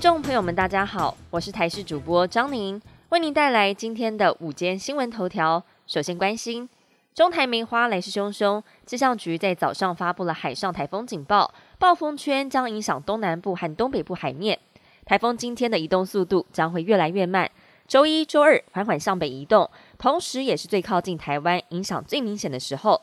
众朋友们，大家好，我是台视主播张宁，为您带来今天的午间新闻头条。首先关心中台梅花来势汹汹，气象局在早上发布了海上台风警报，暴风圈将影响东南部和东北部海面。台风今天的移动速度将会越来越慢，周一、周二缓缓向北移动，同时也是最靠近台湾、影响最明显的时候。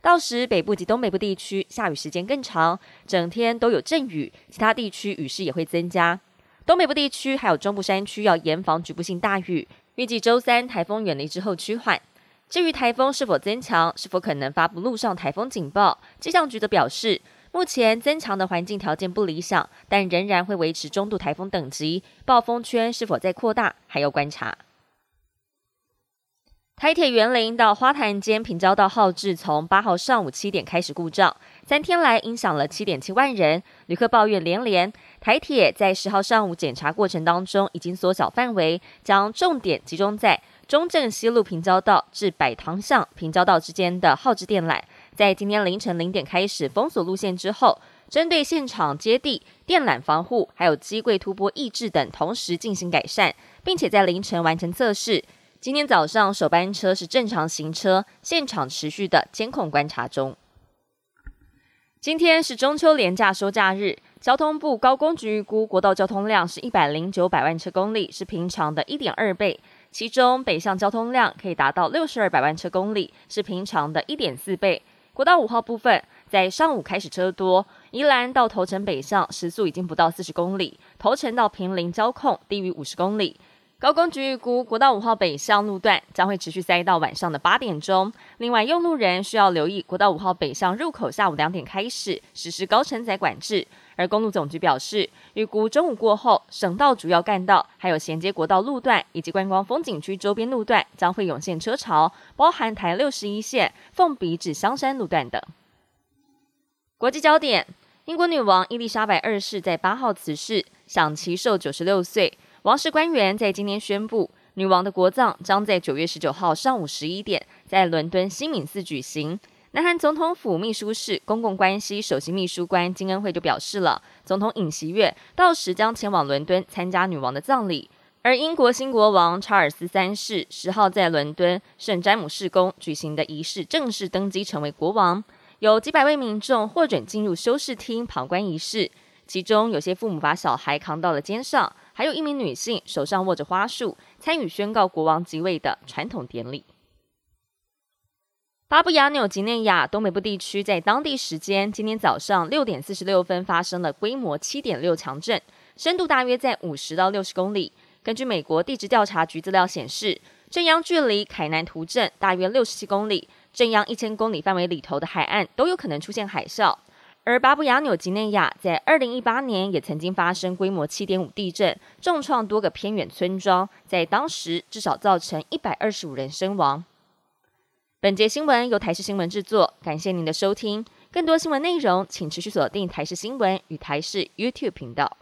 到时北部及东北部地区下雨时间更长，整天都有阵雨，其他地区雨势也会增加。东北部地区还有中部山区要严防局部性大雨。预计周三台风远离之后趋缓。至于台风是否增强，是否可能发布陆上台风警报，气象局则表示，目前增强的环境条件不理想，但仍然会维持中度台风等级。暴风圈是否在扩大，还要观察。台铁园林到花坛间平交道号志从八号上午七点开始故障，三天来影响了七点七万人，旅客抱怨连连。台铁在十号上午检查过程当中，已经缩小范围，将重点集中在中正西路平交道至百塘巷平交道之间的号志电缆。在今天凌晨零点开始封锁路线之后，针对现场接地、电缆防护，还有机柜突波抑制等，同时进行改善，并且在凌晨完成测试。今天早上首班车是正常行车，现场持续的监控观察中。今天是中秋连假收假日。交通部高工局预估国道交通量是一百零九百万车公里，是平常的一点二倍。其中北向交通量可以达到六十二百万车公里，是平常的一点四倍。国道五号部分在上午开始车多，宜兰到头城北向时速已经不到四十公里，头城到平林交控低于五十公里。高工局预估，国道五号北向路段将会持续塞到晚上的八点钟。另外，用路人需要留意，国道五号北向入口下午两点开始实施高承载管制。而公路总局表示，预估中午过后，省道主要干道、还有衔接国道路段以及观光风景区周边路段将会涌现车潮，包含台六十一线、凤鼻至香山路段等。国际焦点：英国女王伊丽莎白二世在八号辞世，享其寿九十六岁。王室官员在今天宣布，女王的国葬将在九月十九号上午十一点在伦敦新敏寺举行。南韩总统府秘书室公共关系首席秘书官金恩惠就表示了，总统尹锡悦到时将前往伦敦参加女王的葬礼。而英国新国王查尔斯三世十号在伦敦圣詹姆士宫举行的仪式正式登基成为国王，有几百位民众获准进入修士厅旁观仪式，其中有些父母把小孩扛到了肩上。还有一名女性手上握着花束，参与宣告国王即位的传统典礼。巴布亚纽几内亚东北部地区在当地时间今天早上六点四十六分发生了规模七点六强震，深度大约在五十到六十公里。根据美国地质调查局资料显示，震央距离凯南图镇大约六十七公里，震央一千公里范围里头的海岸都有可能出现海啸。而巴布亚纽几内亚在二零一八年也曾经发生规模七点五地震，重创多个偏远村庄，在当时至少造成一百二十五人身亡。本节新闻由台视新闻制作，感谢您的收听。更多新闻内容，请持续锁定台视新闻与台视 YouTube 频道。